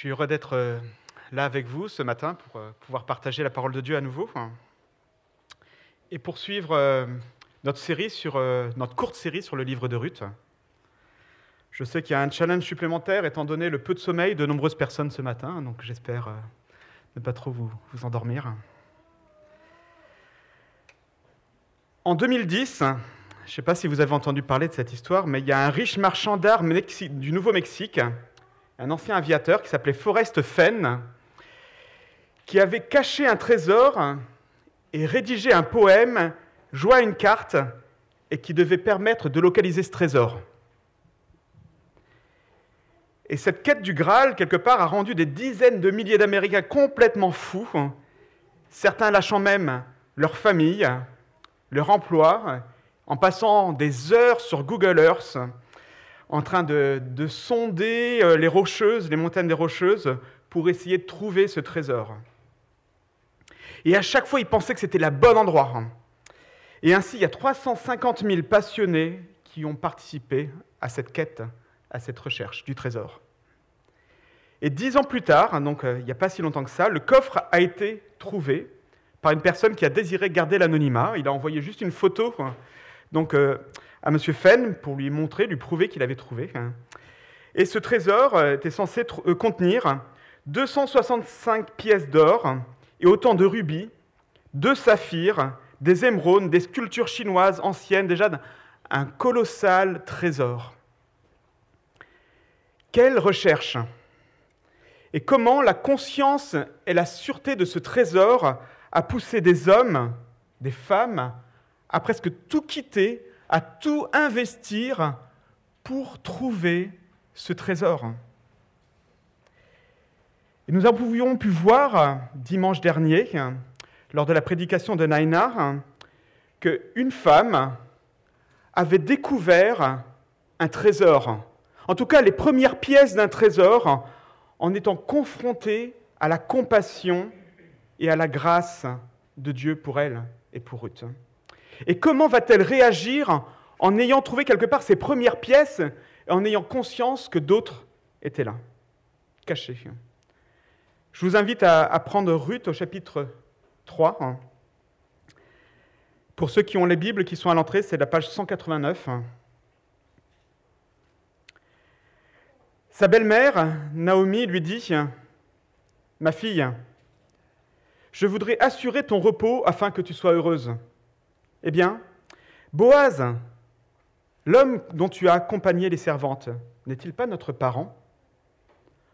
suis heureux d'être euh, là avec vous ce matin pour euh, pouvoir partager la parole de Dieu à nouveau et poursuivre euh, notre série sur notre courte série sur le livre de Ruth. Je sais qu'il y a un challenge supplémentaire étant donné le peu de sommeil de nombreuses personnes ce matin, donc j'espère ne pas trop vous, vous endormir. En 2010, je ne sais pas si vous avez entendu parler de cette histoire, mais il y a un riche marchand d'art du Nouveau-Mexique un ancien aviateur qui s'appelait Forrest Fenn, qui avait caché un trésor et rédigé un poème, joint une carte, et qui devait permettre de localiser ce trésor. Et cette quête du Graal, quelque part, a rendu des dizaines de milliers d'Américains complètement fous, certains lâchant même leur famille, leur emploi, en passant des heures sur Google Earth en train de, sonder euh, les rocheuses, les montagnes des rocheuses, pour essayer de trouver ce trésor. Et à chaque fois, il pensait que c'était le bon endroit. Et ainsi, il y a 350 000 passionnés qui ont participé à cette quête, à cette recherche du trésor. Et dix ans plus tard, donc euh, il n'y a pas si longtemps que ça, le coffre a été trouvé par une personne qui a désiré garder l'anonymat. Il a envoyé juste une photo. Donc, euh, à M. Fenn pour lui montrer, lui prouver qu'il avait trouvé. Hein. Et ce trésor euh, était censé euh, contenir 265 pièces d'or et autant de rubis, de saphirs, des émeraudes, des sculptures chinoises anciennes, déjà un colossal trésor. Quelle recherche Et comment la conscience et la sûreté de ce trésor a poussé des hommes, des femmes, à presque tout quitter à tout investir pour trouver ce trésor. Et nous avions pu voir dimanche dernier, lors de la prédication de Nainar, qu'une femme avait découvert un trésor, en tout cas les premières pièces d'un trésor, en étant confrontée à la compassion et à la grâce de Dieu pour elle et pour Ruth. Et comment va-t-elle réagir en ayant trouvé quelque part ses premières pièces et en ayant conscience que d'autres étaient là, cachés? Je vous invite à, prendre Ruth au chapitre 3. Pour ceux qui ont les Bibles qui sont à l'entrée, c'est la page 189. Sa belle-mère, Naomi, lui dit, Ma fille, je voudrais assurer ton repos afin que tu sois heureuse. Eh bien, Boaz, l'homme dont tu as accompagné les servantes, n'est-il pas notre parent?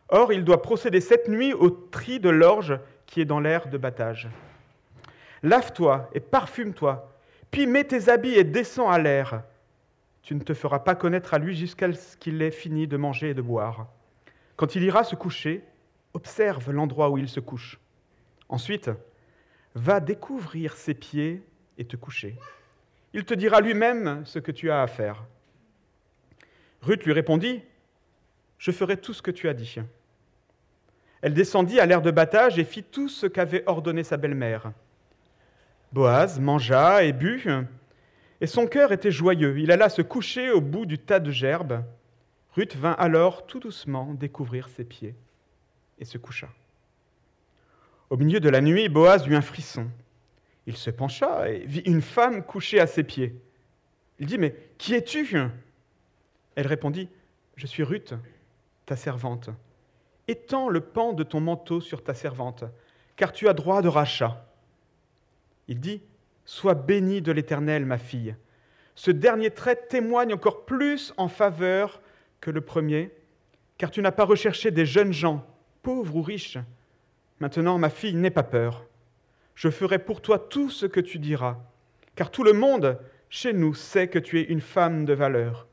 Or, il doit procéder cette nuit au tri de l'orge qui est dans l'air de battage. Lave-toi et parfume-toi, puis mets tes habits et descends à l'air. Tu ne te feras pas connaître à lui jusqu'à ce qu'il ait fini de manger et de boire. Quand il ira se coucher, observe l'endroit où il se couche. Ensuite, va découvrir ses pieds et te coucher. Il te dira lui-même ce que tu as à faire. Ruth lui répondit, Je ferai tout ce que tu as dit. Elle descendit à l'air de battage et fit tout ce qu'avait ordonné sa belle-mère. Boaz mangea et but, et son cœur était joyeux. Il alla se coucher au bout du tas de gerbes. Ruth vint alors tout doucement découvrir ses pieds et se coucha. Au milieu de la nuit, Boaz eut un frisson. Il se pencha et vit une femme couchée à ses pieds. Il dit, mais qui es-tu? Elle répondit, je suis Ruth, ta servante. Étends le pan de ton manteau sur ta servante, car tu as droit de rachat. Il dit, Sois bénie de l'Éternel, ma fille. Ce dernier trait témoigne encore plus en faveur que le premier, car tu n'as pas recherché des jeunes gens, pauvres ou riches. Maintenant, ma fille, n'aie pas peur je ferai pour toi tout ce que tu diras, car tout le monde chez nous sait que tu es une femme de valeur.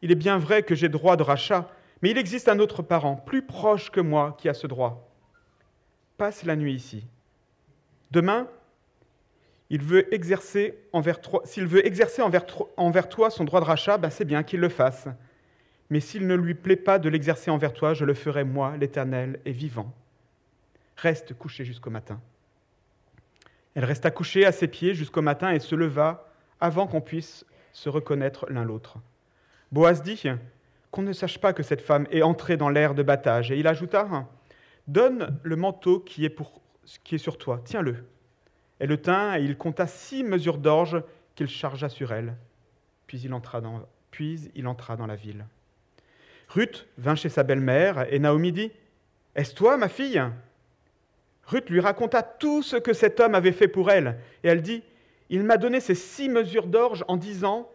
Il est bien vrai que j'ai droit de rachat, mais il existe un autre parent, plus proche que moi, qui a ce droit. Passe la nuit ici. Demain, s'il veut exercer envers, envers, toi son droit de rachat, ben c'est bien qu'il le fasse. Mais s'il ne lui plaît pas de l'exercer envers toi, je le ferai moi, l'Éternel, et vivant. Reste couché jusqu'au matin. Elle resta couchée à ses pieds jusqu'au matin et se leva avant qu'on puisse se reconnaître l'un l'autre. Boaz dit qu'on ne sache pas que cette femme est entrée dans l'air de battage. Et il ajouta Donne le manteau qui est, sur toi, tiens-le. Elle le tint et il compta six mesures d'orge qu'il chargea sur elle. Puis il entra puis il entra dans la ville. Ruth vint chez sa belle-mère et Naomi dit Est-ce toi, ma fille? Ruth lui raconta tout ce que cet homme avait fait pour elle, et elle dit Il m'a donné ces six mesures d'orge en disant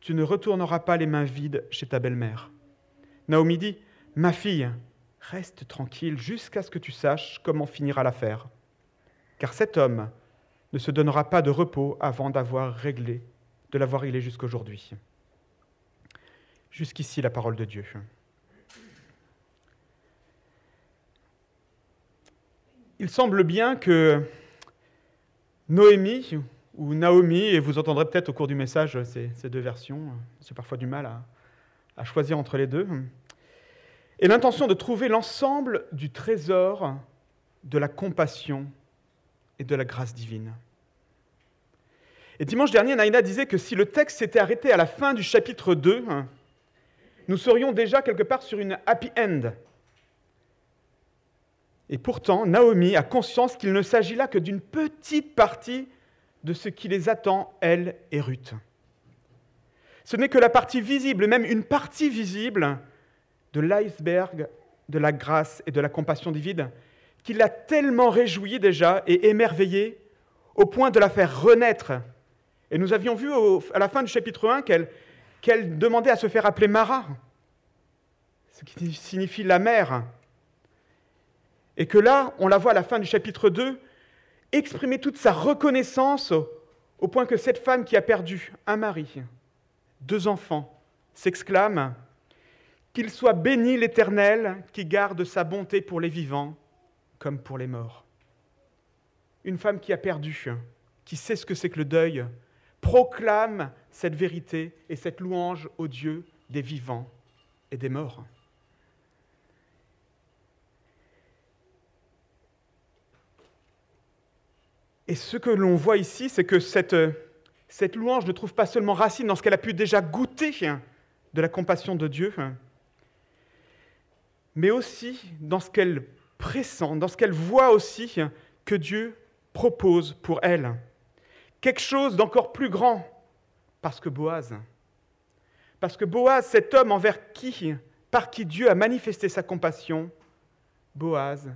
Tu ne retourneras pas les mains vides chez ta belle-mère. Naomi dit Ma fille, reste tranquille jusqu'à ce que tu saches comment finira l'affaire. Car cet homme ne se donnera pas de repos avant d'avoir réglé, de l'avoir réglé jusqu'aujourd'hui. Jusqu'ici la parole de Dieu. Il semble bien que Noémie ou Naomi, et vous entendrez peut-être au cours du message ces, deux versions, c'est parfois du mal à, choisir entre les deux, et l'intention de trouver l'ensemble du trésor de la compassion et de la grâce divine. Et dimanche dernier, Naïna disait que si le texte s'était arrêté à la fin du chapitre 2, nous serions déjà quelque part sur une happy end. Et pourtant, Naomi a conscience qu'il ne s'agit là que d'une petite partie de ce qui les attend, elle et Ruth. Ce n'est que la partie visible, même une partie visible de l'iceberg de la grâce et de la compassion divine, qui l'a tellement réjouie déjà et émerveillée au point de la faire renaître. Et nous avions vu à la fin du chapitre 1 qu'elle demandait à se faire appeler Mara, ce qui signifie la mère. Et que là, on la voit à la fin du chapitre 2 exprimer toute sa reconnaissance au point que cette femme qui a perdu un mari, deux enfants, s'exclame qu'il soit béni l'Éternel qui garde sa bonté pour les vivants comme pour les morts. Une femme qui a perdu, qui sait ce que c'est que le deuil, proclame cette vérité et cette louange au Dieu des vivants et des morts. Et ce que l'on voit ici, c'est que cette, cette louange ne trouve pas seulement racine dans ce qu'elle a pu déjà goûter de la compassion de Dieu, mais aussi dans ce qu'elle pressent, dans ce qu'elle voit aussi que Dieu propose pour elle. Quelque chose d'encore plus grand, parce que Boaz, parce que Boaz, cet homme envers qui, par qui Dieu a manifesté sa compassion, Boaz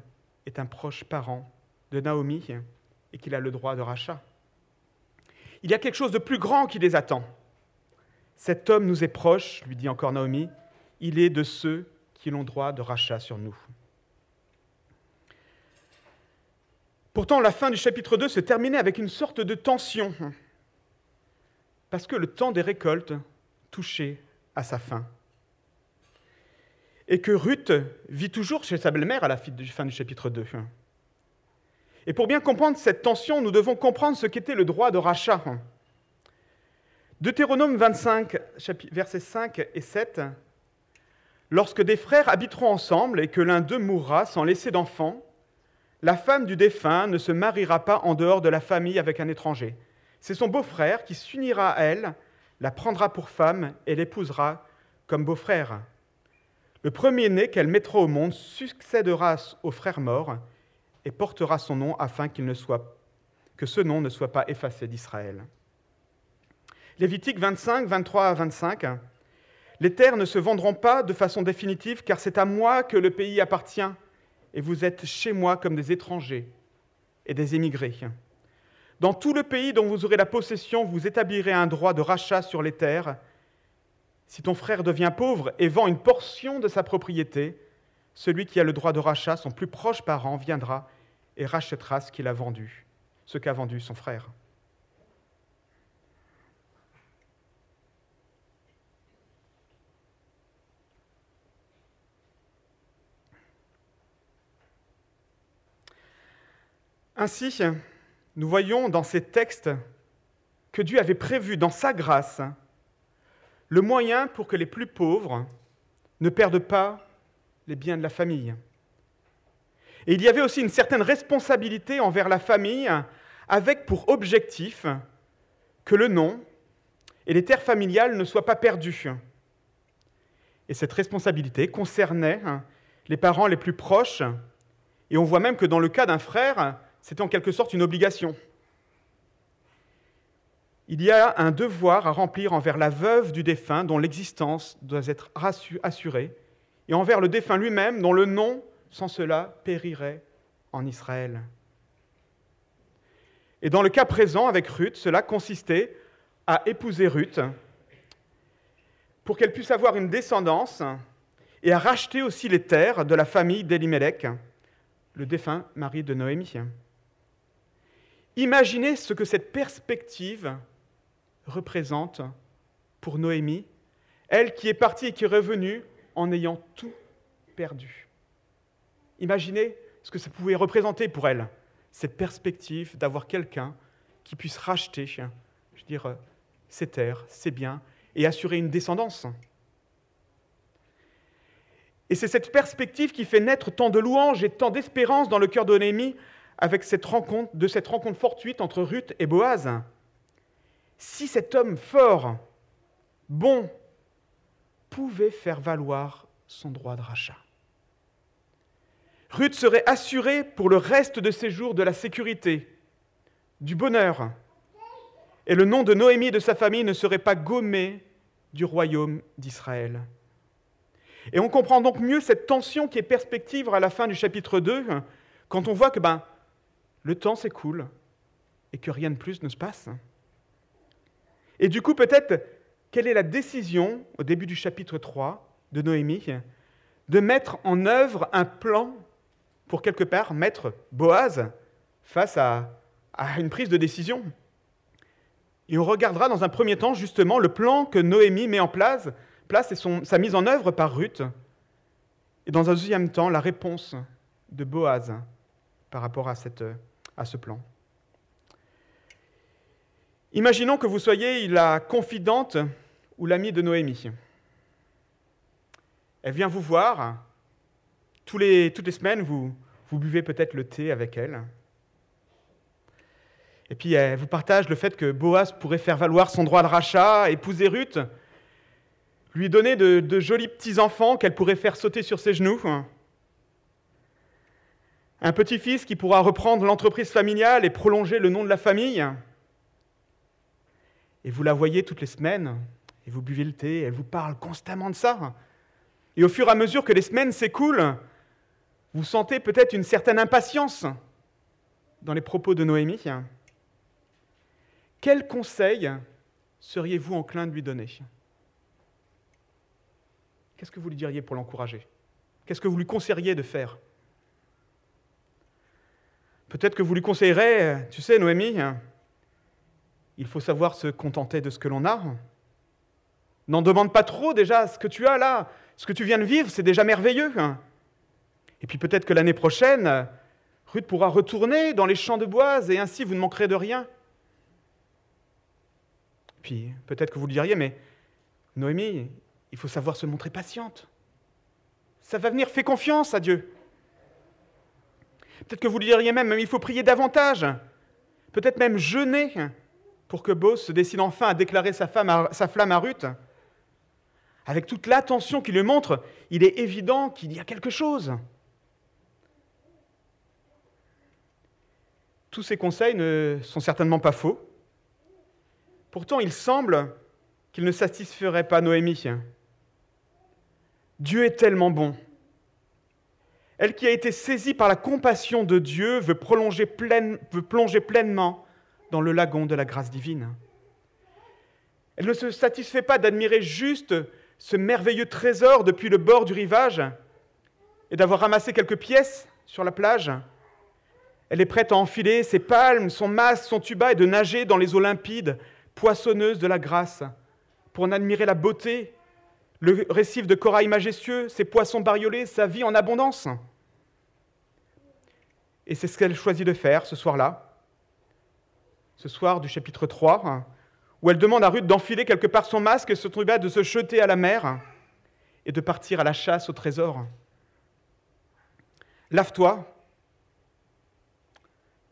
est un proche parent de Naomi et qu'il a le droit de rachat. Il y a quelque chose de plus grand qui les attend. Cet homme nous est proche, lui dit encore Naomi, il est de ceux qui l'ont droit de rachat sur nous. Pourtant, la fin du chapitre 2 se terminait avec une sorte de tension, parce que le temps des récoltes touchait à sa fin. Et que Ruth vit toujours chez sa belle-mère à la fin du chapitre 2. Et pour bien comprendre cette tension, nous devons comprendre ce qu'était le droit de rachat. Deutéronome 25, versets 5 et 7 Lorsque des frères habiteront ensemble et que l'un d'eux mourra sans laisser d'enfant, la femme du défunt ne se mariera pas en dehors de la famille avec un étranger. C'est son beau-frère qui s'unira à elle, la prendra pour femme et l'épousera comme beau-frère. Le premier-né qu'elle mettra au monde succédera au frère mort et portera son nom afin que ce nom ne soit pas effacé d'Israël. Lévitique 25, 23 à 25. Les terres ne se vendront pas de façon définitive, car c'est à moi que le pays appartient, et vous êtes chez moi comme des étrangers et des émigrés. Dans tout le pays dont vous aurez la possession, vous établirez un droit de rachat sur les terres. Si ton frère devient pauvre et vend une portion de sa propriété, celui qui a le droit de rachat, son plus proche parent, viendra et rachètera ce qu'il a vendu, ce qu'a vendu son frère. Ainsi, nous voyons dans ces textes que Dieu avait prévu dans sa grâce le moyen pour que les plus pauvres ne perdent pas les biens de la famille. Et il y avait aussi une certaine responsabilité envers la famille avec pour objectif que le nom et les terres familiales ne soient pas perdus. Et cette responsabilité concernait les parents les plus proches Et on voit même que dans le cas d'un frère, c'est en quelque sorte une obligation. Il y a un devoir à remplir envers la veuve du défunt dont l'existence doit être assurée, et envers le défunt lui-même dont le nom, sans cela, périrait en Israël. Et dans le cas présent avec Ruth, cela consistait à épouser Ruth pour qu'elle puisse avoir une descendance et à racheter aussi les terres de la famille d'Elimelech, le défunt mari de Noémie. Imaginez ce que cette perspective représente pour Noémie, elle qui est partie et qui est revenue en ayant tout perdu. Imaginez ce que ça pouvait représenter pour elle, cette perspective d'avoir quelqu'un qui puisse racheter, je dire, ses terres, ses biens, et assurer une descendance. Et c'est cette perspective qui fait naître tant de louanges et tant d'espérance dans le cœur de avec cette rencontre, de cette rencontre fortuite entre Ruth et Boaz. Si cet homme fort, bon, pouvait faire valoir son droit de rachat. Ruth serait assurée pour le reste de ses jours de la sécurité, du bonheur, et le nom de Noémie et de sa famille ne serait pas gommé du royaume d'Israël. Et on comprend donc mieux cette tension qui est perspective à la fin du chapitre 2, quand on voit que ben, le temps s'écoule et que rien de plus ne se passe. Et du coup, peut-être, quelle est la décision au début du chapitre 3 de Noémie De mettre en œuvre un plan pour quelque part mettre Boaz face à, une prise de décision? Et on regardera dans un premier temps justement le plan que Noémie met en place, place et sa mise en œuvre par Ruth. Et dans un deuxième temps, la réponse de Boaz par rapport à ce plan. Imaginons que vous soyez la confidente ou l'amie de Noémie. Elle vient vous voir toutes les semaines, vous, buvez peut-être le thé avec elle. Et puis elle vous partage le fait que Boaz pourrait faire valoir son droit de rachat, épouser Ruth, lui donner de, de jolis petits-enfants qu'elle pourrait faire sauter sur ses genoux. Un petit-fils qui pourra reprendre l'entreprise familiale et prolonger le nom de la famille. Et vous la voyez toutes les semaines, vous buvez le thé, elle vous parle constamment de ça. Et au fur et à mesure que les semaines s'écoulent, vous sentez peut-être une certaine impatience dans les propos de Noémie. Quel conseil seriez-vous enclin de lui donner? Qu'est-ce que vous lui diriez pour l'encourager? Qu'est-ce que vous lui conseilleriez de faire? Peut-être que vous lui conseillerez, tu sais, Noémie, il faut savoir se contenter de ce que l'on a. N'en demande pas trop déjà ce que tu as là, ce que tu viens de vivre, c'est déjà merveilleux. Et puis peut-être que l'année prochaine, Ruth pourra retourner dans les champs de bois et ainsi vous ne manquerez de rien. Puis peut-être que vous le diriez, mais Noémie, il faut savoir se montrer patiente. Ça va venir, fais confiance à Dieu. Peut-être que vous le diriez même, il faut prier davantage. Peut-être même jeûner pour que Bose se décide enfin à déclarer sa flamme à Ruth. Avec toute l'attention qu'il lui montre, il est évident qu'il y a quelque chose. Tous ces conseils ne sont certainement pas faux. Pourtant, il semble qu'ils ne satisferaient pas Noémie. Dieu est tellement bon. Elle qui a été saisie par la compassion de Dieu veut, prolonger veut plonger pleinement dans le lagon de la grâce divine. Elle ne se satisfait pas d'admirer juste ce merveilleux trésor depuis le bord du rivage et d'avoir ramassé quelques pièces sur la plage. Elle est prête à enfiler ses palmes, son masque, son tuba et de nager dans les eaux limpides, poissonneuses de la grâce, pour en admirer la beauté, le récif de corail majestueux, ses poissons bariolés, sa vie en abondance. Et c'est ce qu'elle choisit de faire ce soir-là, ce soir du chapitre 3, où elle demande à Ruth d'enfiler quelque part son masque et se tuba, de se jeter à la mer et de partir à la chasse au trésor. Lave-toi,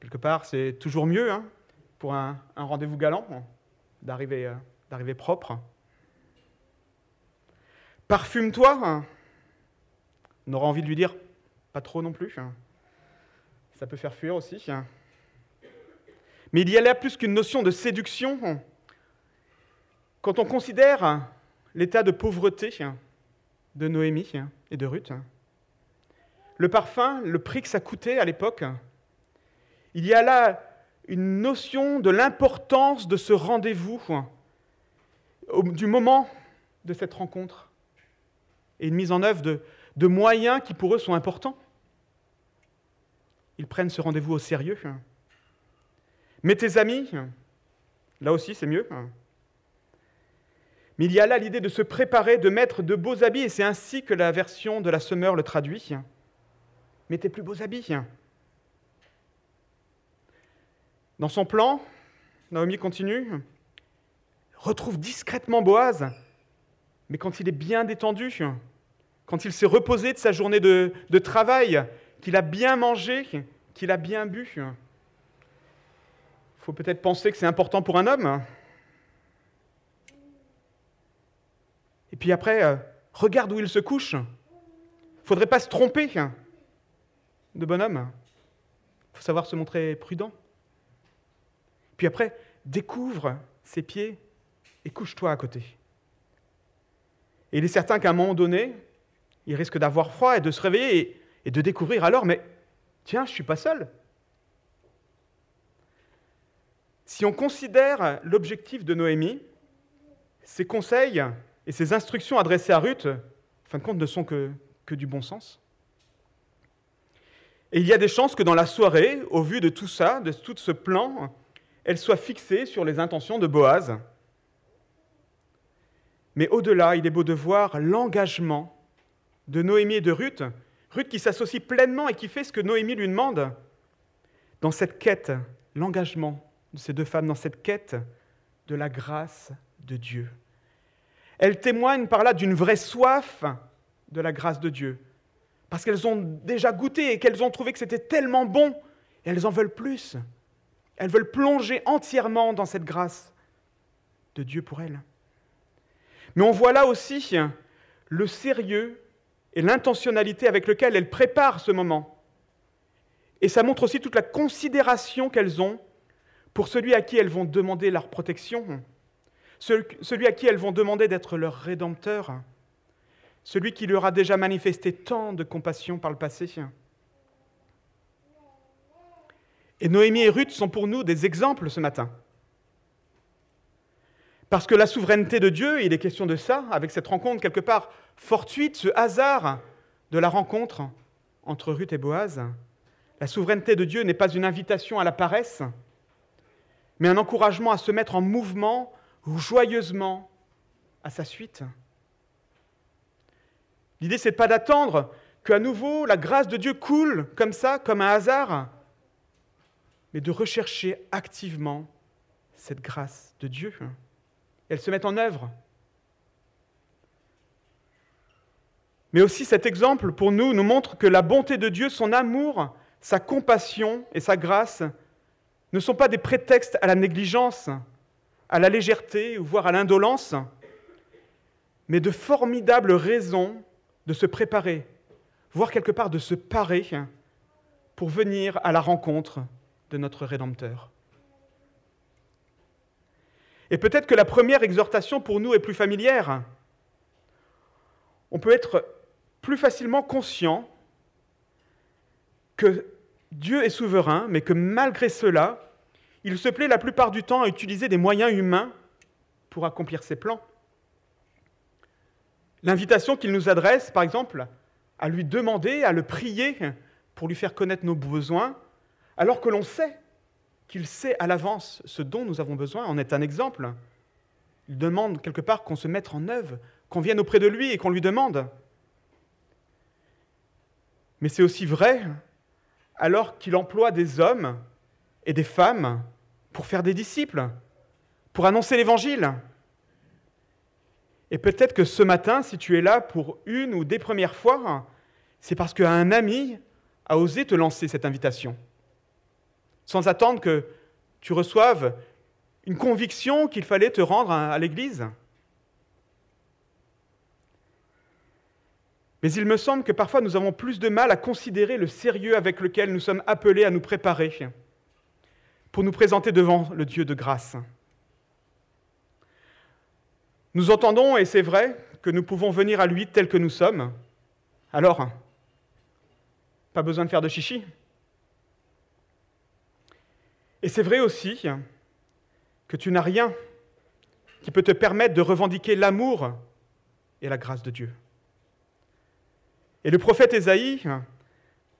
Quelque part, c'est toujours mieux hein, pour un, rendez-vous galant d'arriver, euh, d'arriver propre. Parfume-toi. Hein. On aura envie de lui dire, pas trop non plus. Hein. ça peut faire fuir aussi. Mais il y a là plus qu'une notion de séduction. Quand on considère l'état de pauvreté de Noémie et de Ruth, le parfum, le prix que ça coûtait à l'époque, il y a là une notion de l'importance de ce rendez-vous, du moment de cette rencontre, et une mise en œuvre de, moyens qui pour eux sont importants. Ils prennent ce rendez-vous au sérieux. Mais tes amis, là aussi c'est mieux. Mais il y a là l'idée de se préparer, de mettre de beaux habits, et c'est ainsi que la version de la semeur le traduit. Mets tes plus beaux habits. Dans son plan, Naomi continue, retrouve discrètement Boaz, mais quand il est bien détendu, quand il s'est reposé de sa journée de, de travail, qu'il a bien mangé, qu'il a bien bu. Il faut peut-être penser que c'est important pour un homme. Puis après, euh, regarde où il se couche. Faudrait pas se tromper de bonhomme. Faut savoir se montrer prudent. Puis après, découvre ses pieds et couche-toi à côté. Et il est certain qu'à un moment donné, il risque d'avoir froid et de se réveiller et, de découvrir alors, mais tiens, je ne suis pas seul. Si on considère l'objectif de Noémie, ses conseils et ses instructions adressées à Ruth, en fin de compte, ne sont que, que du bon sens. Et il y a des chances que dans la soirée, au vu de tout ça, de tout ce plan, elle soit fixée sur les intentions de Boaz. Mais au-delà, il est beau de voir l'engagement de Noémie et de Ruth, Ruth qui s'associe pleinement et qui fait ce que Noémie lui demande dans cette quête, l'engagement de ces deux femmes dans cette quête de la grâce de Dieu. Elles témoignent par là d'une vraie soif de la grâce de Dieu, parce qu'elles ont déjà goûté et qu'elles ont trouvé que c'était tellement bon, et elles en veulent plus. Elles veulent plonger entièrement dans cette grâce de Dieu pour elles. Mais on voit là aussi le sérieux et l'intentionnalité avec lequel elles préparent ce moment. Et ça montre aussi toute la considération qu'elles ont pour celui à qui elles vont demander leur protection, celui à qui elles vont demander d'être leur rédempteur, celui qui leur a déjà manifesté tant de compassion par le passé. Et Noémie et Ruth sont pour nous des exemples ce matin. Parce que la souveraineté de Dieu, il est question de ça, avec cette rencontre quelque part fortuite, ce hasard de la rencontre entre Ruth et Boaz. La souveraineté de Dieu n'est pas une invitation à la paresse, mais un encouragement à se mettre en mouvement joyeusement à sa suite. L'idée, c'est pas d'attendre qu'à nouveau la grâce de Dieu coule comme ça, comme un hasard, mais de rechercher activement cette grâce de Dieu elles se mettent en œuvre. Mais aussi cet exemple pour nous nous montre que la bonté de Dieu, son amour, sa compassion et sa grâce ne sont pas des prétextes à la négligence, à la légèreté voire à l'indolence, mais de formidables raisons de se préparer, voire quelque part de se parer pour venir à la rencontre de notre Rédempteur. Et peut-être que la première exhortation pour nous est plus familière. On peut être plus facilement conscient que Dieu est souverain, mais que malgré cela, il se plaît la plupart du temps à utiliser des moyens humains pour accomplir ses plans. L'invitation qu'il nous adresse, par exemple, à lui demander, à le prier pour lui faire connaître nos besoins, alors que l'on sait qu'il sait à l'avance ce dont nous avons besoin, en est un exemple. Il demande quelque part qu'on se mette en œuvre, qu'on vienne auprès de lui et qu'on lui demande. Mais c'est aussi vrai alors qu'il emploie des hommes et des femmes pour faire des disciples, pour annoncer l'Évangile. Et peut-être que ce matin, si tu es là pour une ou des premières fois, c'est parce qu'un ami a osé te lancer cette invitation sans attendre que tu reçoives une conviction qu'il fallait te rendre à l'Église. Mais il me semble que parfois nous avons plus de mal à considérer le sérieux avec lequel nous sommes appelés à nous préparer pour nous présenter devant le Dieu de grâce. Nous entendons, et c'est vrai, que nous pouvons venir à lui tel que nous sommes. Alors, pas besoin de faire de chichi. Et c'est vrai aussi que tu n'as rien qui peut te permettre de revendiquer l'amour et la grâce de Dieu. Et le prophète Ésaïe,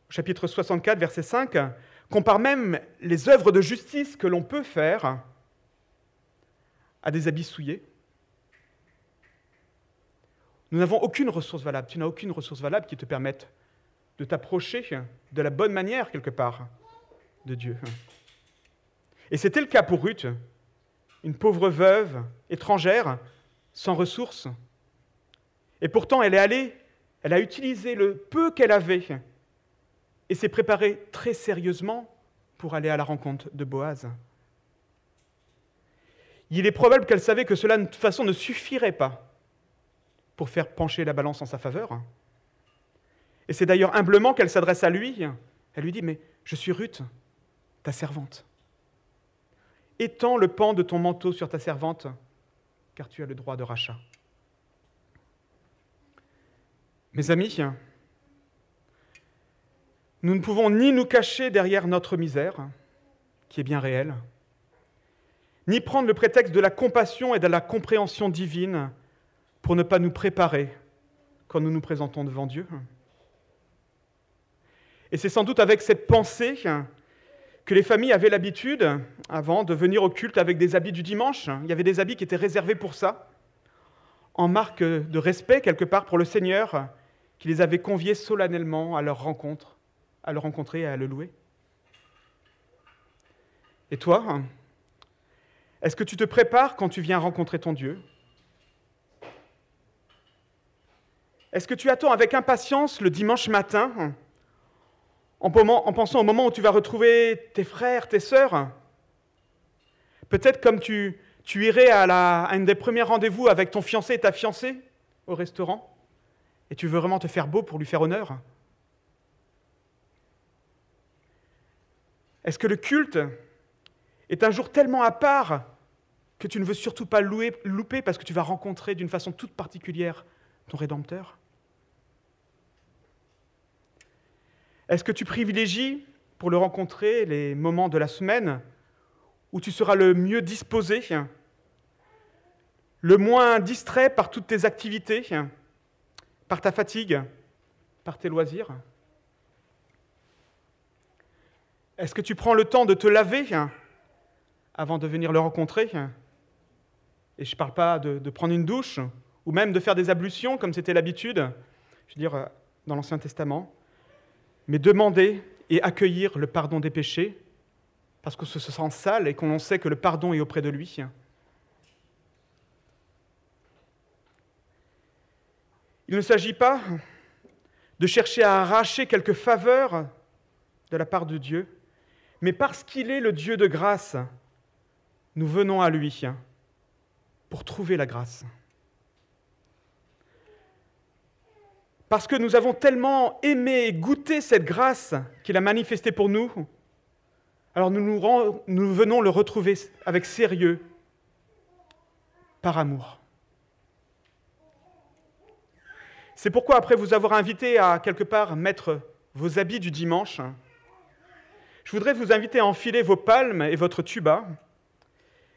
chapitre 64, verset 5, compare même les œuvres de justice que l'on peut faire à des habits souillés. Nous n'avons aucune ressource valable. Tu n'as aucune ressource valable qui te permette de t'approcher de la bonne manière, quelque part, de Dieu. Et c'était le cas pour Ruth, une pauvre veuve, étrangère, sans ressources. Et pourtant, elle est allée, elle a utilisé le peu qu'elle avait et s'est préparée très sérieusement pour aller à la rencontre de Boaz. Il est probable qu'elle savait que cela de toute façon ne suffirait pas pour faire pencher la balance en sa faveur. Et c'est d'ailleurs humblement qu'elle s'adresse à lui. Elle lui dit, mais je suis Ruth, ta servante. Étends le pan de ton manteau sur ta servante, car tu as le droit de rachat. Mes amis, nous ne pouvons ni nous cacher derrière notre misère, qui est bien réelle, ni prendre le prétexte de la compassion et de la compréhension divine pour ne pas nous préparer quand nous nous présentons devant Dieu. Et c'est sans doute avec cette pensée que les familles avaient l'habitude, avant, de venir au culte avec des habits du dimanche. Il y avait des habits qui étaient réservés pour ça, en marque de respect quelque part pour le Seigneur, qui les avait conviés solennellement à leur rencontre, à le rencontrer et à le louer. Et toi, est-ce que tu te prépares quand tu viens rencontrer ton Dieu? Est-ce que tu attends avec impatience le dimanche matin en, pensant au moment où tu vas retrouver tes frères, tes sœurs? Peut-être comme tu, irais à, la, à un des premiers rendez-vous avec ton fiancé et ta fiancée au restaurant et tu veux vraiment te faire beau pour lui faire honneur? Est-ce que le culte est un jour tellement à part que tu ne veux surtout pas louper parce que tu vas rencontrer d'une façon toute particulière ton Rédempteur? Est-ce que tu privilégies pour le rencontrer les moments de la semaine où tu seras le mieux disposé, le moins distrait par toutes tes activités, par ta fatigue, par tes loisirs? Est-ce que tu prends le temps de te laver avant de venir le rencontrer Et je ne parle pas de, prendre une douche ou même de faire des ablutions comme c'était l'habitude, je veux dire, dans l'Ancien Testament. Mais demander et accueillir le pardon des péchés, parce qu'on se sent sale et qu'on sait que le pardon est auprès de lui. Il ne s'agit pas de chercher à arracher quelques faveurs de la part de Dieu, mais parce qu'il est le Dieu de grâce, nous venons à lui pour trouver la grâce. parce que nous avons tellement aimé et goûté cette grâce qu'il a manifestée pour nous, alors nous, venons le retrouver avec sérieux, par amour. C'est pourquoi, après vous avoir invité à quelque part mettre vos habits du dimanche, je voudrais vous inviter à enfiler vos palmes et votre tuba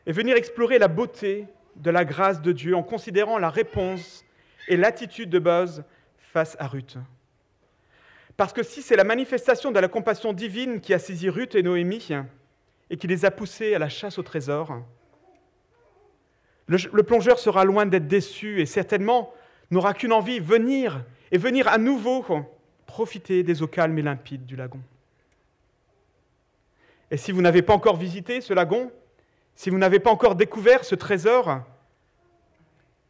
et venir explorer la beauté de la grâce de Dieu en considérant la réponse et l'attitude de Buzz face à Ruth. Parce que si c'est la manifestation de la compassion divine qui a saisi Ruth et Noémie et qui les a poussés à la chasse au trésor, le, plongeur sera loin d'être déçu et certainement n'aura qu'une envie, venir et venir à nouveau profiter des eaux calmes et limpides du lagon. Et si vous n'avez pas encore visité ce lagon, si vous n'avez pas encore découvert ce trésor,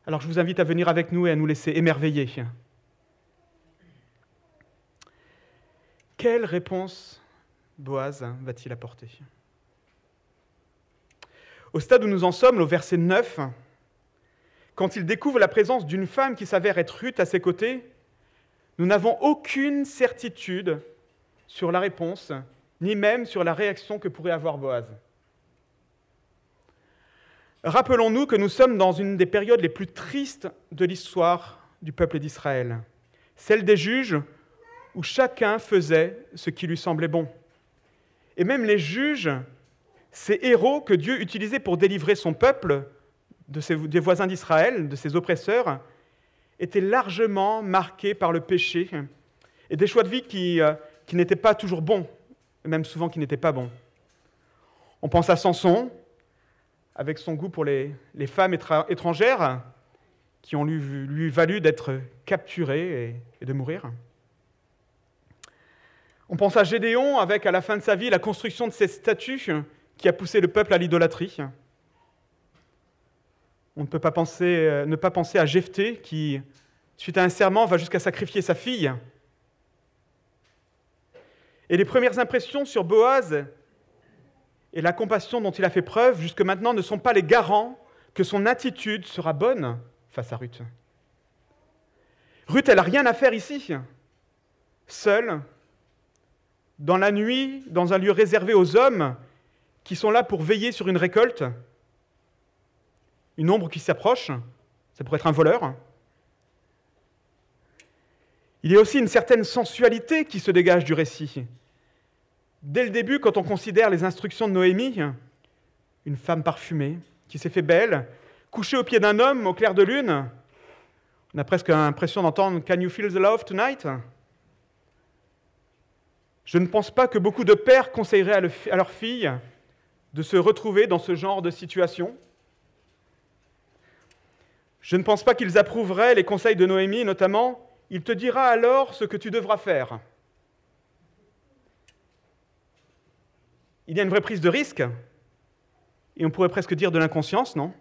alors je vous invite à venir avec nous et à nous laisser émerveiller. Quelle réponse Boaz va-t-il apporter? Au stade où nous en sommes, au verset 9, quand il découvre la présence d'une femme qui s'avère être Ruth à ses côtés, nous n'avons aucune certitude sur la réponse, ni même sur la réaction que pourrait avoir Boaz. Rappelons-nous que nous sommes dans une des périodes les plus tristes de l'histoire du peuple d'Israël, celle des juges où chacun faisait ce qui lui semblait bon. Et même les juges, ces héros que Dieu utilisait pour délivrer son peuple de des voisins d'Israël, de ses oppresseurs, étaient largement marqués par le péché et des choix de vie qui, euh, qui n'étaient pas toujours bons, même souvent qui n'étaient pas bons. On pense à Samson, avec son goût pour les, femmes étrangères, qui ont lui, valu d'être capturé et de mourir. On pense à Gédéon avec, à la fin de sa vie, la construction de ses statues qui a poussé le peuple à l'idolâtrie. On ne peut pas penser, euh, ne pas penser à Jephthé qui, suite à un serment, va jusqu'à sacrifier sa fille. Et les premières impressions sur Boaz et la compassion dont il a fait preuve jusque maintenant ne sont pas les garants que son attitude sera bonne face à Ruth. Ruth, elle n'a rien à faire ici. Seule, dans la nuit, dans un lieu réservé aux hommes qui sont là pour veiller sur une récolte, une ombre qui s'approche, ça pourrait être un voleur. Il y a aussi une certaine sensualité qui se dégage du récit. Dès le début, quand on considère les instructions de Noémie, une femme parfumée, qui s'est fait belle, couchée au pied d'un homme au clair de lune, on a presque l'impression d'entendre Can you feel the love tonight? Je ne pense pas que beaucoup de pères conseilleraient à leurs filles de se retrouver dans ce genre de situation. Je ne pense pas qu'ils approuveraient les conseils de Noémie, notamment Il te dira alors ce que tu devras faire. Il y a une vraie prise de risque, et on pourrait presque dire de l'inconscience, non?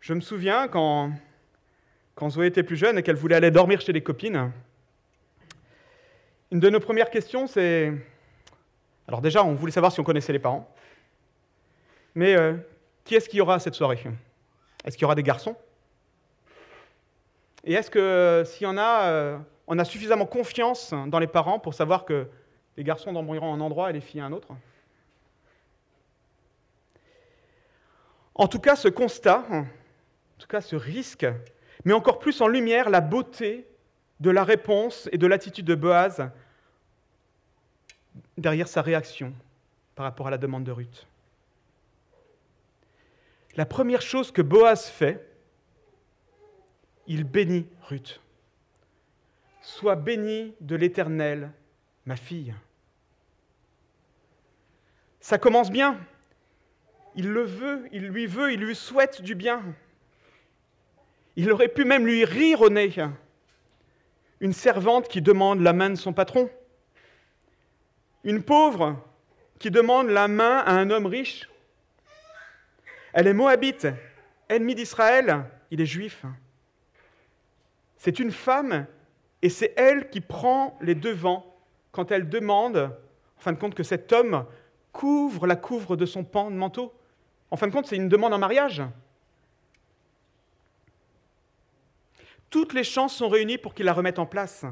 Je me souviens quand, quand Zoé était plus jeune et qu'elle voulait aller dormir chez les copines, une de nos premières questions, c'est... Alors déjà, on voulait savoir si on connaissait les parents, mais euh, qui est-ce qu'il y aura cette soirée? Est-ce qu'il y aura des garçons? Et est-ce que s'il euh, on a suffisamment confiance dans les parents pour savoir que les garçons dormiront un endroit et les filles un autre. En tout cas, ce constat, en tout cas ce risque, met encore plus en lumière la beauté de la réponse et de l'attitude de Boaz derrière sa réaction par rapport à la demande de Ruth. La première chose que Boaz fait, il bénit Ruth. Sois béni de l'Éternel, ma fille. Ça commence bien. Il le veut, il lui veut, il lui souhaite du bien. Il aurait pu même lui rire au nez. Une servante qui demande la main de son patron. Une pauvre qui demande la main à un homme riche. Elle est moabite, ennemie d'Israël, il est juif. C'est une femme et c'est elle qui prend les devants quand elle demande, en fin de compte, que cet homme couvre la couvre de son pan de manteau. En fin de compte, c'est une demande en mariage. Toutes les chances sont réunies pour qu'il la remette en place.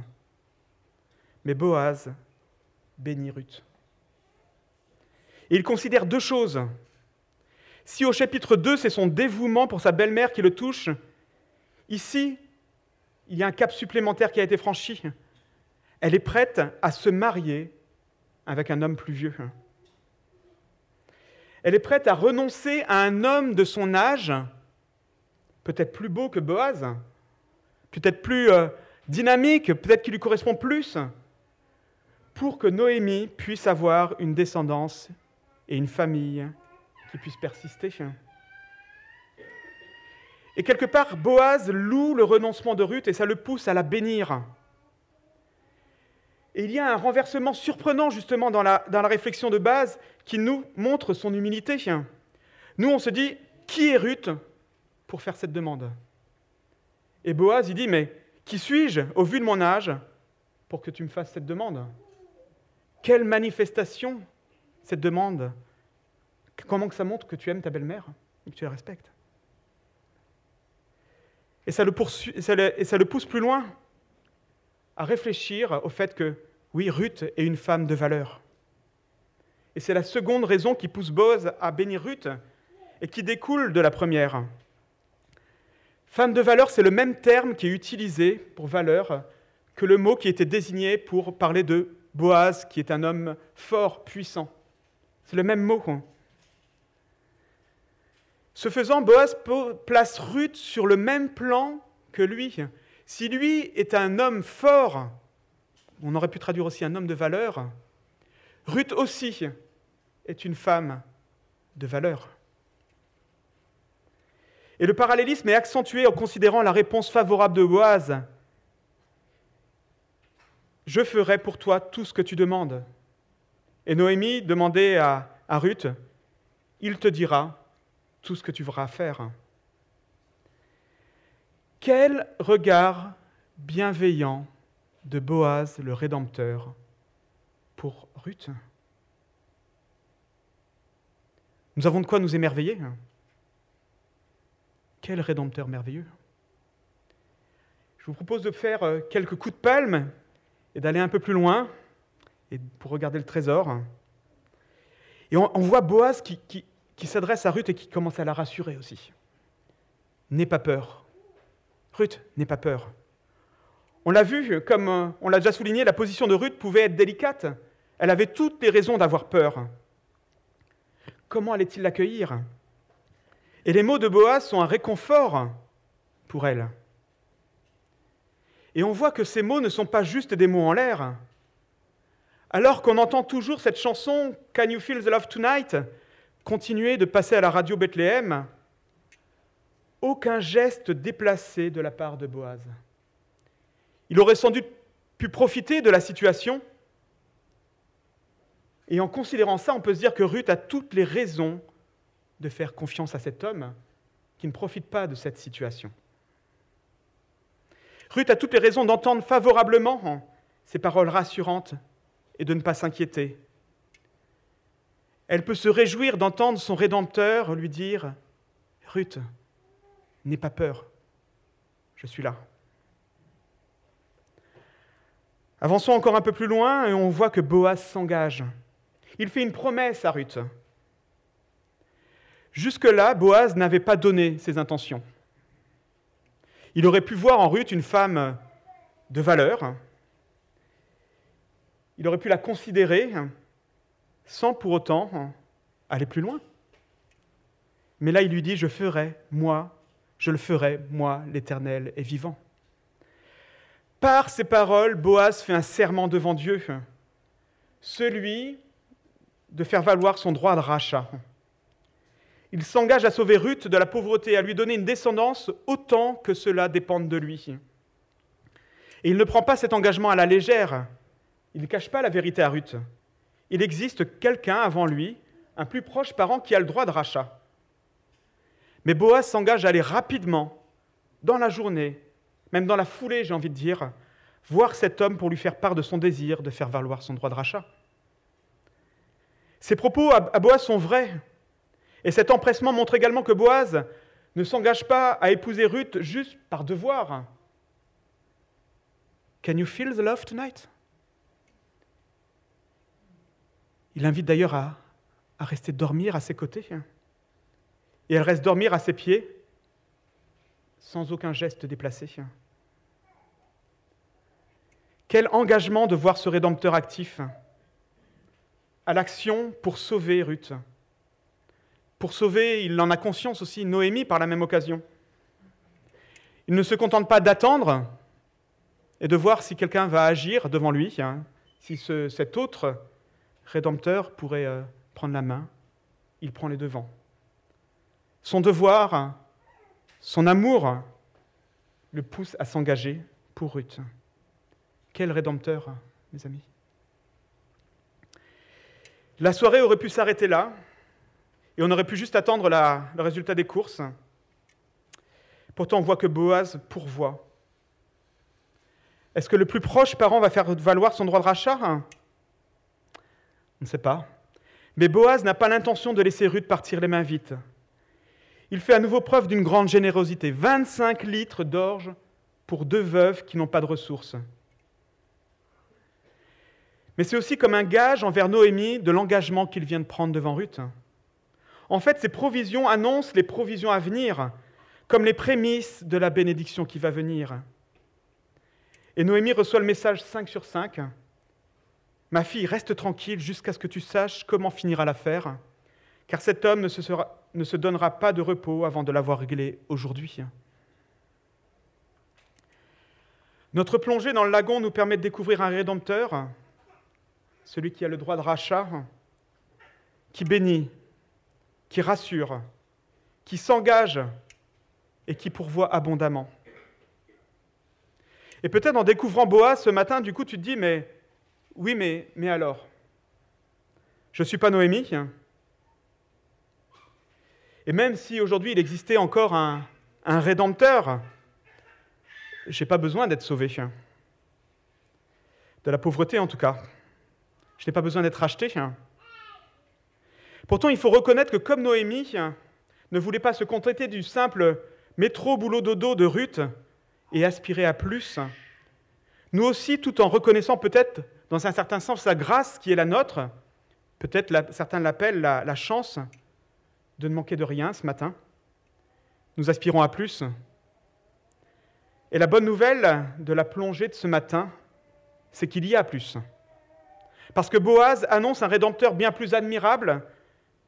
Mais Boaz bénit Ruth. Et il considère deux choses. Si au chapitre 2, c'est son dévouement pour sa belle-mère qui le touche, ici, il y a un cap supplémentaire qui a été franchi. Elle est prête à se marier avec un homme plus vieux. Elle est prête à renoncer à un homme de son âge, peut-être plus beau que Boaz, peut-être plus euh, dynamique, peut-être qui lui correspond plus, pour que Noémie puisse avoir une descendance et une famille qui puisse persister. Et quelque part, Boaz loue le renoncement de Ruth et ça le pousse à la bénir. Et il y a un renversement surprenant justement dans la, dans la réflexion de base qui nous montre son humilité. Nous, on se dit, qui est Ruth pour faire cette demande? Et Boaz, il dit, mais qui suis-je au vu de mon âge pour que tu me fasses cette demande? Quelle manifestation cette demande? Comment que ça montre que tu aimes ta belle-mère et que tu la respectes? Et ça, le et ça le pousse plus loin. À réfléchir au fait que, oui, Ruth est une femme de valeur. Et c'est la seconde raison qui pousse Boaz à bénir Ruth et qui découle de la première. Femme de valeur, c'est le même terme qui est utilisé pour valeur que le mot qui était désigné pour parler de Boaz, qui est un homme fort, puissant. C'est le même mot. Ce faisant, Boaz place Ruth sur le même plan que lui. Si lui est un homme fort, on aurait pu traduire aussi un homme de valeur, Ruth aussi est une femme de valeur. Et le parallélisme est accentué en considérant la réponse favorable de Boaz. Je ferai pour toi tout ce que tu demandes. Et Noémie demandait à, à Ruth, il te dira tout ce que tu devras faire. Quel regard bienveillant de Boaz le Rédempteur pour Ruth? Nous avons de quoi nous émerveiller. Quel Rédempteur merveilleux. Je vous propose de faire euh, quelques coups de palme et d'aller un peu plus loin et pour regarder le trésor. Et on, voit Boaz qui, qui s'adresse à Ruth et qui commence à la rassurer aussi. N'aie pas peur. Ruth, n'aie pas peur. On l'a vu, comme euh, on l'a déjà souligné, la position de Ruth pouvait être délicate. Elle avait toutes les raisons d'avoir peur. Comment allait-il l'accueillir? Et les mots de Boaz sont un réconfort pour elle. Et on voit que ces mots ne sont pas juste des mots en l'air. Alors qu'on entend toujours cette chanson Can You Feel the Love Tonight? Continuer de passer à la radio Bethléem, aucun geste déplacé de la part de Boaz. Il aurait sans doute pu profiter de la situation. Et en considérant ça, on peut se dire que Ruth a toutes les raisons de faire confiance à cet homme qui ne profite pas de cette situation. Ruth a toutes les raisons d'entendre favorablement ces paroles rassurantes et de ne pas s'inquiéter. Elle peut se réjouir d'entendre son Rédempteur lui dire, Ruth, n'aie pas peur, je suis là. Avançons encore un peu plus loin et on voit que Boaz s'engage. Il fait une promesse à Ruth. Jusque-là, Boaz n'avait pas donné ses intentions. Il aurait pu voir en Ruth une femme de valeur. Il aurait pu la considérer sans pour autant aller plus loin. Mais là, il lui dit, je ferai, moi, je le ferai, moi, l'Éternel est vivant. Par ces paroles, Boaz fait un serment devant Dieu, celui de faire valoir son droit de rachat. Il s'engage à sauver Ruth de la pauvreté, à lui donner une descendance autant que cela dépende de lui. Et il ne prend pas cet engagement à la légère. Il ne cache pas la vérité à Ruth. Il existe quelqu'un avant lui, un plus proche parent, qui a le droit de rachat. Mais Boaz s'engage à aller rapidement, dans la journée, même dans la foulée, j'ai envie de dire, voir cet homme pour lui faire part de son désir de faire valoir son droit de rachat. Ces propos à Boaz sont vrais. Et cet empressement montre également que Boaz ne s'engage pas à épouser Ruth juste par devoir. Can you feel the love tonight? Il invite d'ailleurs à, à rester dormir à ses côtés. Et elle reste dormir à ses pieds sans aucun geste déplacé. Quel engagement de voir ce Rédempteur actif à l'action pour sauver Ruth. Pour sauver, il en a conscience aussi, Noémie par la même occasion. Il ne se contente pas d'attendre et de voir si quelqu'un va agir devant lui, hein, si cet autre Rédempteur pourrait euh, prendre la main. Il prend les devants. Son devoir, son amour le pousse à s'engager pour Ruth. Quel rédempteur, mes amis. La soirée aurait pu s'arrêter là, et on aurait pu juste attendre le résultat des courses. Pourtant, on voit que Boaz pourvoit. Est-ce que le plus proche parent va faire valoir son droit de rachat? On ne sait pas. Mais Boaz n'a pas l'intention de laisser Ruth partir les mains vides. Il fait à nouveau preuve d'une grande générosité. 25 litres d'orge pour deux veuves qui n'ont pas de ressources. mais c'est aussi comme un gage envers Noémie de l'engagement qu'il vient de prendre devant Ruth. En fait, ces provisions annoncent les provisions à venir, comme les prémices de la bénédiction qui va venir. Et Noémie reçoit le message 5 sur 5. Ma fille, reste tranquille jusqu'à ce que tu saches comment finira l'affaire, car cet homme ne se, ne se donnera pas de repos avant de l'avoir réglé aujourd'hui. Notre plongée dans le lagon nous permet de découvrir un rédempteur, celui qui a le droit de rachat, qui bénit, qui rassure, qui s'engage et qui pourvoit abondamment. Et peut-être en découvrant Boaz ce matin, du coup, tu te dis, mais oui, mais alors? Je ne suis pas Noémie. Et même si aujourd'hui il existait encore un, un rédempteur, je n'ai pas besoin d'être sauvé. De la pauvreté en tout cas. Je n'ai pas besoin d'être racheté. Pourtant, il faut reconnaître que comme Noémie ne voulait pas se contenter du simple métro boulot dodo de Ruth et aspirer à plus, nous aussi, tout en reconnaissant peut-être dans un certain sens la grâce qui est la nôtre, peut-être certains l'appellent la, la chance de ne manquer de rien ce matin, nous aspirons à plus. Et la bonne nouvelle de la plongée de ce matin, c'est qu'il y a plus. Parce que Boaz annonce un rédempteur bien plus admirable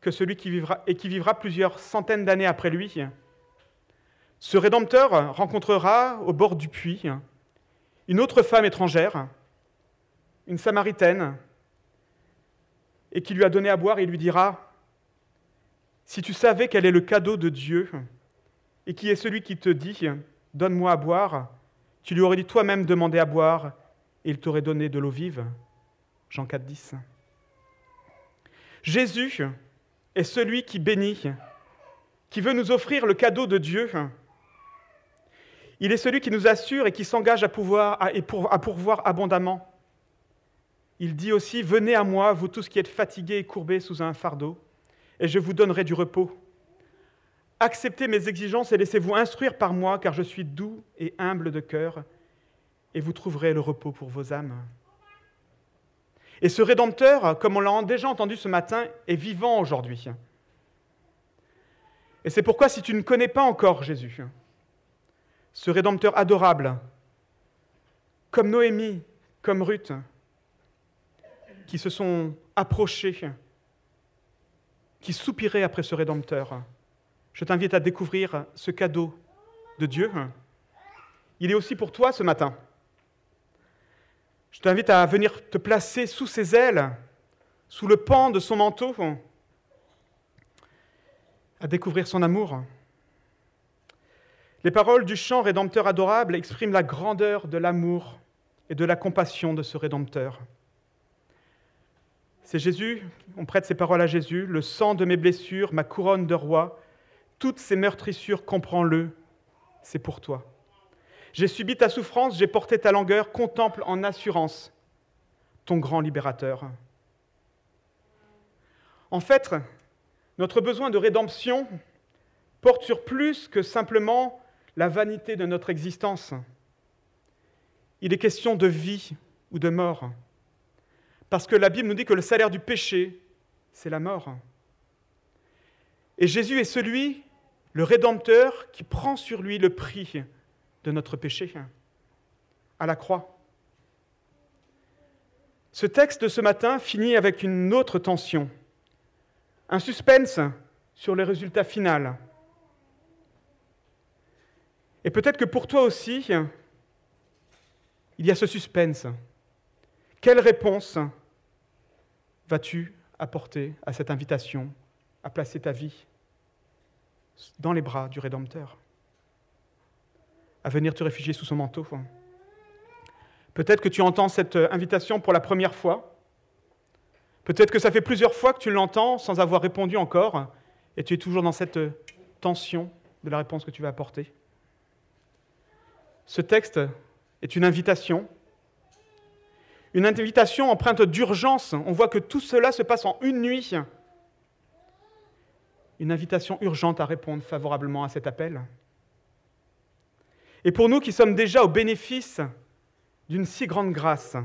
que celui qui vivra et qui vivra plusieurs centaines d'années après lui. Ce rédempteur rencontrera au bord du puits une autre femme étrangère, une samaritaine, et qui lui a donné à boire et lui dira, Si tu savais quel est le cadeau de Dieu, et qui est celui qui te dit, Donne-moi à boire, tu lui aurais dit toi-même demander à boire, et il t'aurait donné de l'eau vive. Jean 4, 10. Jésus est celui qui bénit, qui veut nous offrir le cadeau de Dieu. Il est celui qui nous assure et qui s'engage à, pouvoir, à pourvoir abondamment. Il dit aussi, Venez à moi, vous tous qui êtes fatigués et courbés sous un fardeau, et je vous donnerai du repos. Acceptez mes exigences et laissez-vous instruire par moi, car je suis doux et humble de cœur, et vous trouverez le repos pour vos âmes. Et ce Rédempteur, comme on l'a déjà entendu ce matin, est vivant aujourd'hui. Et c'est pourquoi si tu ne connais pas encore Jésus, ce Rédempteur adorable, comme Noémie, comme Ruth, qui se sont approchés, qui soupiraient après ce Rédempteur, je t'invite à découvrir ce cadeau de Dieu. Il est aussi pour toi ce matin. Je t'invite à venir te placer sous ses ailes, sous le pan de son manteau, à découvrir son amour. Les paroles du chant Rédempteur adorable expriment la grandeur de l'amour et de la compassion de ce Rédempteur. C'est Jésus, on prête ces paroles à Jésus, le sang de mes blessures, ma couronne de roi, toutes ces meurtrissures, comprends-le, c'est pour toi. J'ai subi ta souffrance, j'ai porté ta langueur, contemple en assurance ton grand libérateur. En fait, notre besoin de rédemption porte sur plus que simplement la vanité de notre existence. Il est question de vie ou de mort. Parce que la Bible nous dit que le salaire du péché, c'est la mort. Et Jésus est celui, le Rédempteur, qui prend sur lui le prix de notre péché à la croix. Ce texte de ce matin finit avec une autre tension, un suspense sur le résultat final. Et peut-être que pour toi aussi, il y a ce suspense. Quelle réponse vas-tu apporter à cette invitation à placer ta vie dans les bras du Rédempteur? À venir te réfugier sous son manteau. Peut-être que tu entends cette invitation pour la première fois. Peut-être que ça fait plusieurs fois que tu l'entends sans avoir répondu encore, et tu es toujours dans cette tension de la réponse que tu vas apporter. Ce texte est une invitation, une invitation empreinte d'urgence. On voit que tout cela se passe en une nuit. Une invitation urgente à répondre favorablement à cet appel. Et pour nous qui sommes déjà au bénéfice d'une si grande grâce,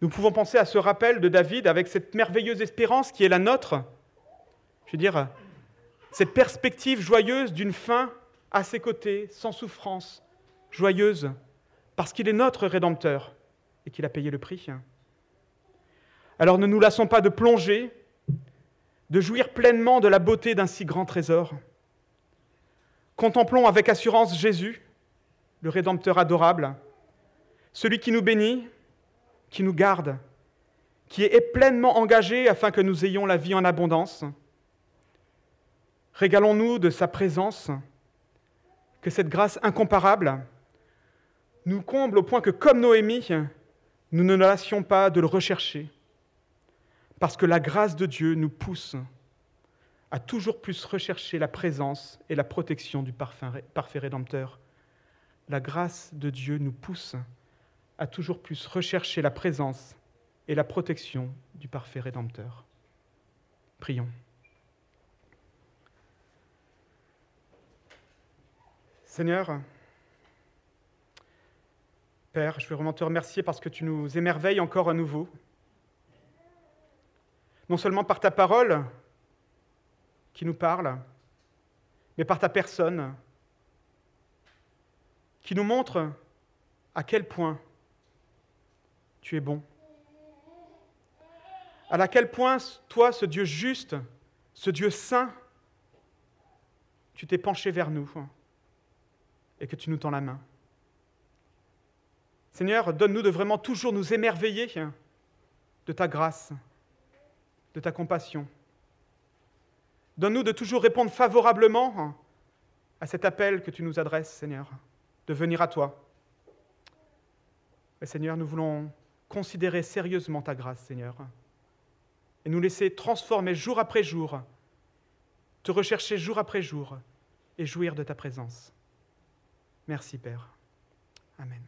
Nous pouvons penser à ce rappel de David avec cette merveilleuse espérance qui est la nôtre. Je veux dire, cette perspective joyeuse d'une fin à ses côtés, sans souffrance, joyeuse, parce qu'il est notre Rédempteur et qu'il a payé le prix. Alors ne nous lassons pas de plonger, de jouir pleinement de la beauté d'un si grand trésor. Contemplons avec assurance Jésus, le Rédempteur adorable, celui qui nous bénit, qui nous garde, qui est pleinement engagé afin que nous ayons la vie en abondance. Régalons-nous de sa présence, que cette grâce incomparable nous comble au point que, comme Noémie, nous ne lassions pas de le rechercher, parce que la grâce de Dieu nous pousse à toujours plus rechercher la présence et la protection du parfait Rédempteur. La grâce de Dieu nous pousse à toujours plus rechercher la présence et la protection du parfait Rédempteur. Prions. Seigneur, Père, je veux vraiment te remercier parce que tu nous émerveilles encore à nouveau. Non seulement par ta parole qui nous parle, mais par ta personne qui nous montre à quel point tu es bon. À quel point toi, ce Dieu juste, ce Dieu saint, tu t'es penché vers nous et que tu nous tends la main. Seigneur, donne-nous de vraiment toujours nous émerveiller de ta grâce, de ta compassion. Donne-nous de toujours répondre favorablement à cet appel que tu nous adresses, Seigneur, de venir à toi. Mais Seigneur, nous voulons considérer sérieusement ta grâce, Seigneur, et nous laisser transformer jour après jour, te rechercher jour après jour et jouir de ta présence. Merci, Père. Amen.